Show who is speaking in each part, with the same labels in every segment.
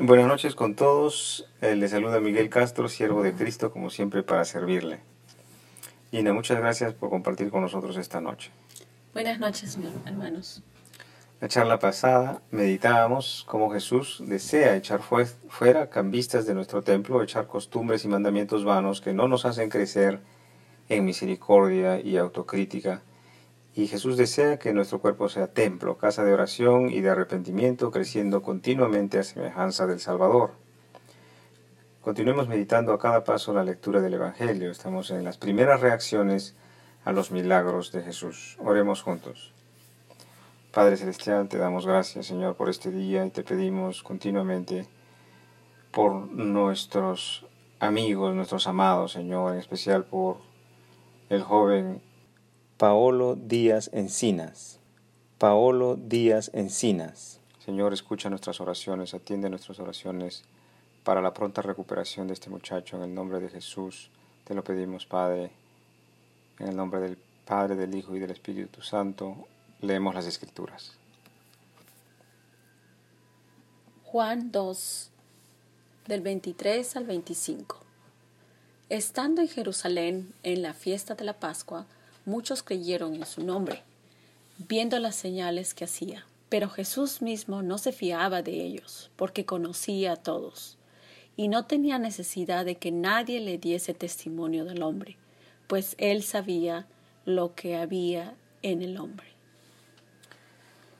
Speaker 1: Buenas noches con todos. Eh, les saluda Miguel Castro, siervo de Cristo, como siempre, para servirle. Ina, muchas gracias por compartir con nosotros esta noche.
Speaker 2: Buenas noches, hermanos.
Speaker 1: La charla pasada meditábamos cómo Jesús desea echar fuera cambistas de nuestro templo, echar costumbres y mandamientos vanos que no nos hacen crecer en misericordia y autocrítica y Jesús desea que nuestro cuerpo sea templo, casa de oración y de arrepentimiento, creciendo continuamente a semejanza del Salvador. Continuemos meditando a cada paso la lectura del Evangelio. Estamos en las primeras reacciones a los milagros de Jesús. Oremos juntos. Padre Celestial, te damos gracias, Señor, por este día y te pedimos continuamente por nuestros amigos, nuestros amados, Señor, en especial por el joven Paolo Díaz Encinas. Paolo Díaz Encinas. Señor, escucha nuestras oraciones, atiende nuestras oraciones para la pronta recuperación de este muchacho. En el nombre de Jesús te lo pedimos, Padre. En el nombre del Padre, del Hijo y del Espíritu Santo, leemos las Escrituras.
Speaker 2: Juan 2, del 23 al 25. Estando en Jerusalén en la fiesta de la Pascua, muchos creyeron en su nombre, viendo las señales que hacía. Pero Jesús mismo no se fiaba de ellos, porque conocía a todos, y no tenía necesidad de que nadie le diese testimonio del hombre, pues él sabía lo que había en el hombre.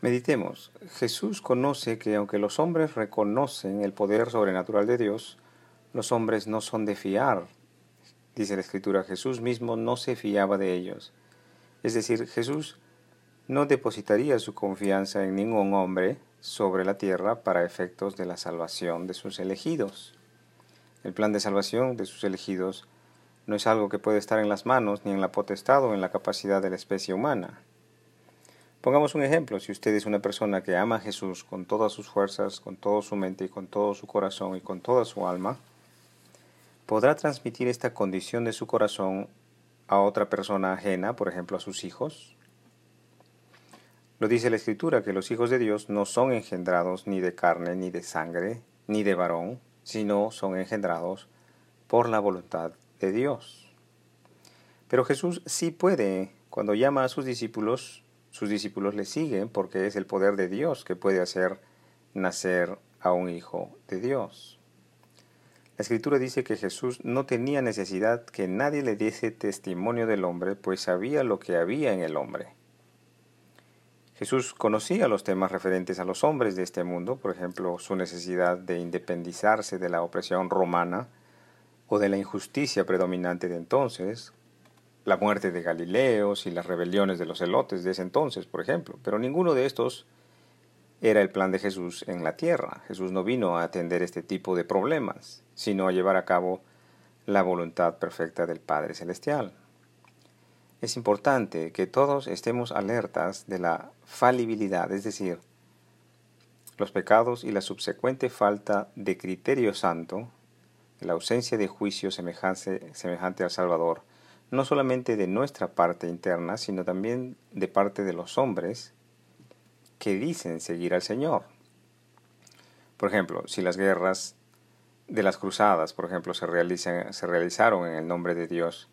Speaker 1: Meditemos. Jesús conoce que aunque los hombres reconocen el poder sobrenatural de Dios, los hombres no son de fiar dice la Escritura, Jesús mismo no se fiaba de ellos. Es decir, Jesús no depositaría su confianza en ningún hombre sobre la tierra para efectos de la salvación de sus elegidos. El plan de salvación de sus elegidos no es algo que puede estar en las manos ni en la potestad o en la capacidad de la especie humana. Pongamos un ejemplo, si usted es una persona que ama a Jesús con todas sus fuerzas, con toda su mente y con todo su corazón y con toda su alma, podrá transmitir esta condición de su corazón a otra persona ajena, por ejemplo a sus hijos? Lo dice la Escritura que los hijos de Dios no son engendrados ni de carne, ni de sangre, ni de varón, sino son engendrados por la voluntad de Dios. Pero Jesús sí puede, cuando llama a sus discípulos, sus discípulos le siguen porque es el poder de Dios que puede hacer nacer a un hijo de Dios. La escritura dice que Jesús no tenía necesidad que nadie le diese testimonio del hombre, pues sabía lo que había en el hombre. Jesús conocía los temas referentes a los hombres de este mundo, por ejemplo, su necesidad de independizarse de la opresión romana o de la injusticia predominante de entonces, la muerte de Galileos y las rebeliones de los elotes de ese entonces, por ejemplo, pero ninguno de estos era el plan de Jesús en la tierra. Jesús no vino a atender este tipo de problemas, sino a llevar a cabo la voluntad perfecta del Padre Celestial. Es importante que todos estemos alertas de la falibilidad, es decir, los pecados y la subsecuente falta de criterio santo, la ausencia de juicio semejante, semejante al Salvador, no solamente de nuestra parte interna, sino también de parte de los hombres, que dicen seguir al Señor. Por ejemplo, si las guerras de las cruzadas, por ejemplo, se, se realizaron en el nombre de Dios,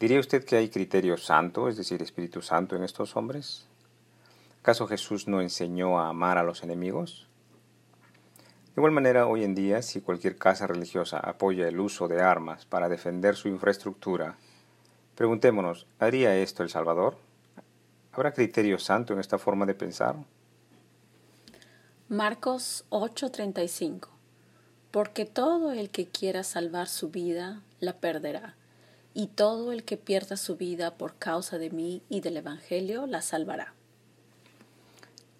Speaker 1: ¿diría usted que hay criterio santo, es decir, Espíritu Santo en estos hombres? ¿Acaso Jesús no enseñó a amar a los enemigos? De igual manera, hoy en día, si cualquier casa religiosa apoya el uso de armas para defender su infraestructura, preguntémonos, ¿haría esto el Salvador? ¿Habrá criterio santo en esta forma de pensar?
Speaker 2: Marcos 8:35 Porque todo el que quiera salvar su vida, la perderá, y todo el que pierda su vida por causa de mí y del Evangelio, la salvará.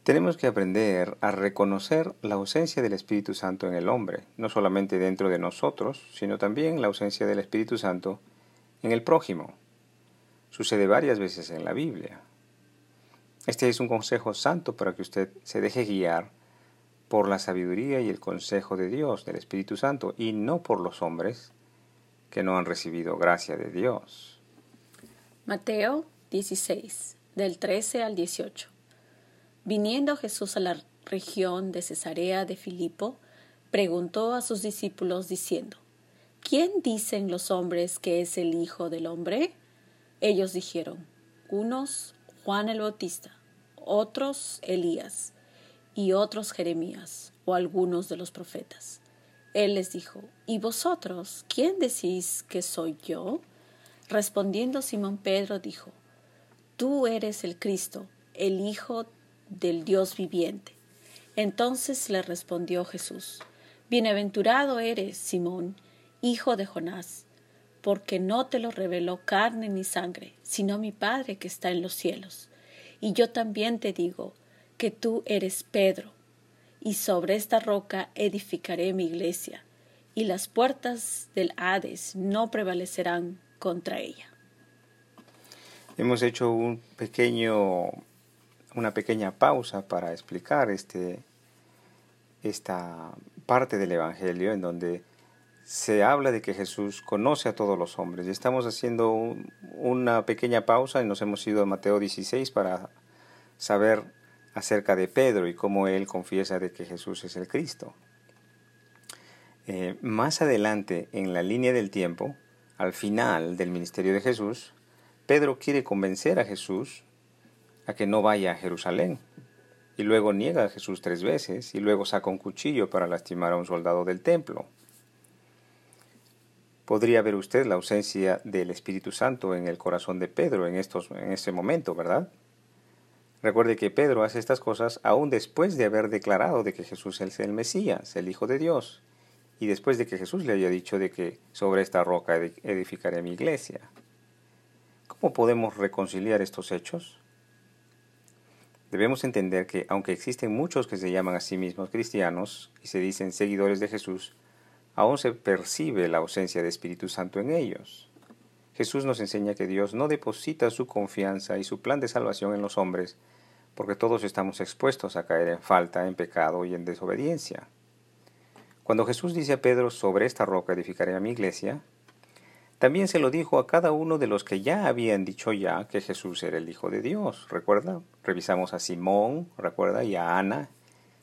Speaker 1: Tenemos que aprender a reconocer la ausencia del Espíritu Santo en el hombre, no solamente dentro de nosotros, sino también la ausencia del Espíritu Santo en el prójimo. Sucede varias veces en la Biblia. Este es un consejo santo para que usted se deje guiar por la sabiduría y el consejo de Dios, del Espíritu Santo, y no por los hombres que no han recibido gracia de Dios.
Speaker 2: Mateo 16, del 13 al 18. Viniendo Jesús a la región de Cesarea de Filipo, preguntó a sus discípulos diciendo, ¿quién dicen los hombres que es el Hijo del Hombre? Ellos dijeron, unos Juan el Bautista, otros Elías y otros Jeremías o algunos de los profetas. Él les dijo, ¿y vosotros quién decís que soy yo? Respondiendo Simón Pedro dijo, Tú eres el Cristo, el Hijo del Dios viviente. Entonces le respondió Jesús, Bienaventurado eres, Simón, hijo de Jonás, porque no te lo reveló carne ni sangre, sino mi Padre que está en los cielos. Y yo también te digo que tú eres Pedro, y sobre esta roca edificaré mi iglesia, y las puertas del Hades no prevalecerán contra ella.
Speaker 1: Hemos hecho un pequeño, una pequeña pausa para explicar este, esta parte del Evangelio en donde se habla de que Jesús conoce a todos los hombres. Y estamos haciendo una pequeña pausa y nos hemos ido a Mateo 16 para saber acerca de Pedro y cómo él confiesa de que Jesús es el Cristo. Eh, más adelante en la línea del tiempo, al final del ministerio de Jesús, Pedro quiere convencer a Jesús a que no vaya a Jerusalén. Y luego niega a Jesús tres veces y luego saca un cuchillo para lastimar a un soldado del templo podría ver usted la ausencia del Espíritu Santo en el corazón de Pedro en, estos, en este momento, ¿verdad? Recuerde que Pedro hace estas cosas aún después de haber declarado de que Jesús es el Mesías, el Hijo de Dios, y después de que Jesús le haya dicho de que sobre esta roca edificaré mi iglesia. ¿Cómo podemos reconciliar estos hechos? Debemos entender que aunque existen muchos que se llaman a sí mismos cristianos y se dicen seguidores de Jesús, aún se percibe la ausencia de Espíritu Santo en ellos. Jesús nos enseña que Dios no deposita su confianza y su plan de salvación en los hombres, porque todos estamos expuestos a caer en falta, en pecado y en desobediencia. Cuando Jesús dice a Pedro, sobre esta roca edificaré a mi iglesia, también se lo dijo a cada uno de los que ya habían dicho ya que Jesús era el Hijo de Dios. ¿Recuerda? Revisamos a Simón, ¿recuerda? Y a Ana,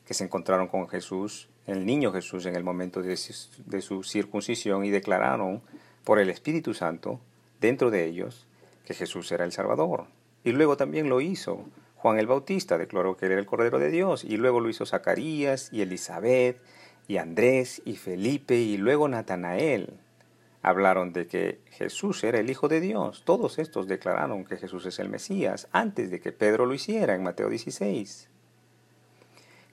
Speaker 1: que se encontraron con Jesús el niño Jesús en el momento de, su circuncisión y declararon por el Espíritu Santo dentro de ellos que Jesús era el Salvador. Y luego también lo hizo Juan el Bautista, declaró que era el Cordero de Dios, y luego lo hizo Zacarías y Elizabeth y Andrés y Felipe y luego Natanael. Hablaron de que Jesús era el Hijo de Dios. Todos estos declararon que Jesús es el Mesías antes de que Pedro lo hiciera en Mateo 16.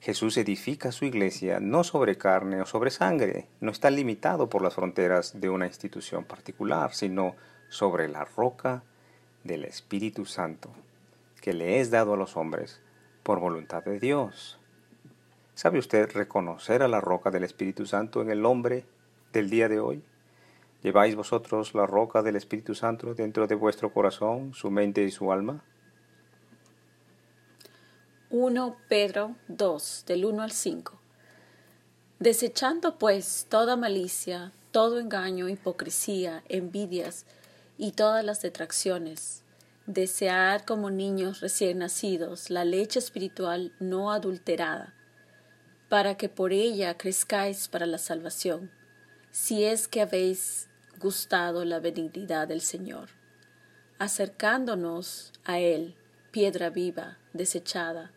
Speaker 1: Jesús edifica su iglesia no sobre carne o sobre sangre, no está limitado por las fronteras de una institución particular, sino sobre la roca del Espíritu Santo, que le es dado a los hombres por voluntad de Dios. ¿Sabe usted reconocer a la roca del Espíritu Santo en el hombre del día de hoy? ¿Lleváis vosotros la roca del Espíritu Santo dentro de vuestro corazón, su mente y su alma?
Speaker 2: 1 Pedro 2, del 1 al 5. Desechando pues toda malicia, todo engaño, hipocresía, envidias y todas las detracciones, desear como niños recién nacidos la leche espiritual no adulterada, para que por ella crezcáis para la salvación, si es que habéis gustado la benignidad del Señor, acercándonos a Él, piedra viva, desechada,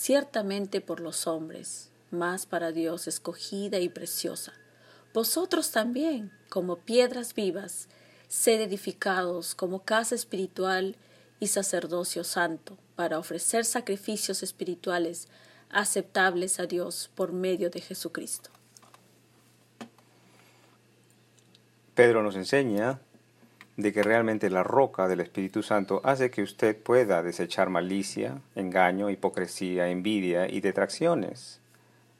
Speaker 2: ciertamente por los hombres, mas para Dios escogida y preciosa. Vosotros también, como piedras vivas, sed edificados como casa espiritual y sacerdocio santo, para ofrecer sacrificios espirituales aceptables a Dios por medio de Jesucristo.
Speaker 1: Pedro nos enseña de que realmente la roca del Espíritu Santo hace que usted pueda desechar malicia, engaño, hipocresía, envidia y detracciones.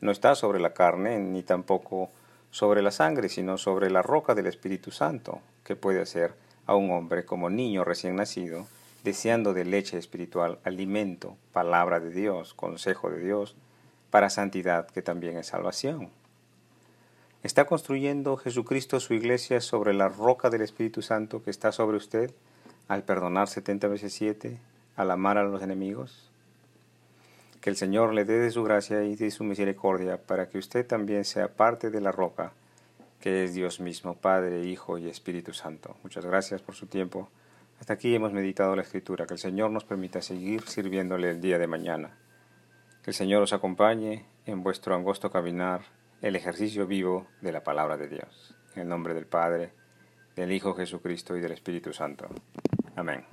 Speaker 1: No está sobre la carne ni tampoco sobre la sangre, sino sobre la roca del Espíritu Santo, que puede hacer a un hombre como niño recién nacido, deseando de leche espiritual, alimento, palabra de Dios, consejo de Dios, para santidad que también es salvación. ¿Está construyendo Jesucristo su iglesia sobre la roca del Espíritu Santo que está sobre usted al perdonar setenta veces siete, al amar a los enemigos? Que el Señor le dé de su gracia y de su misericordia para que usted también sea parte de la roca que es Dios mismo, Padre, Hijo y Espíritu Santo. Muchas gracias por su tiempo. Hasta aquí hemos meditado la Escritura. Que el Señor nos permita seguir sirviéndole el día de mañana. Que el Señor os acompañe en vuestro angosto caminar, el ejercicio vivo de la palabra de Dios. En el nombre del Padre, del Hijo Jesucristo y del Espíritu Santo. Amén.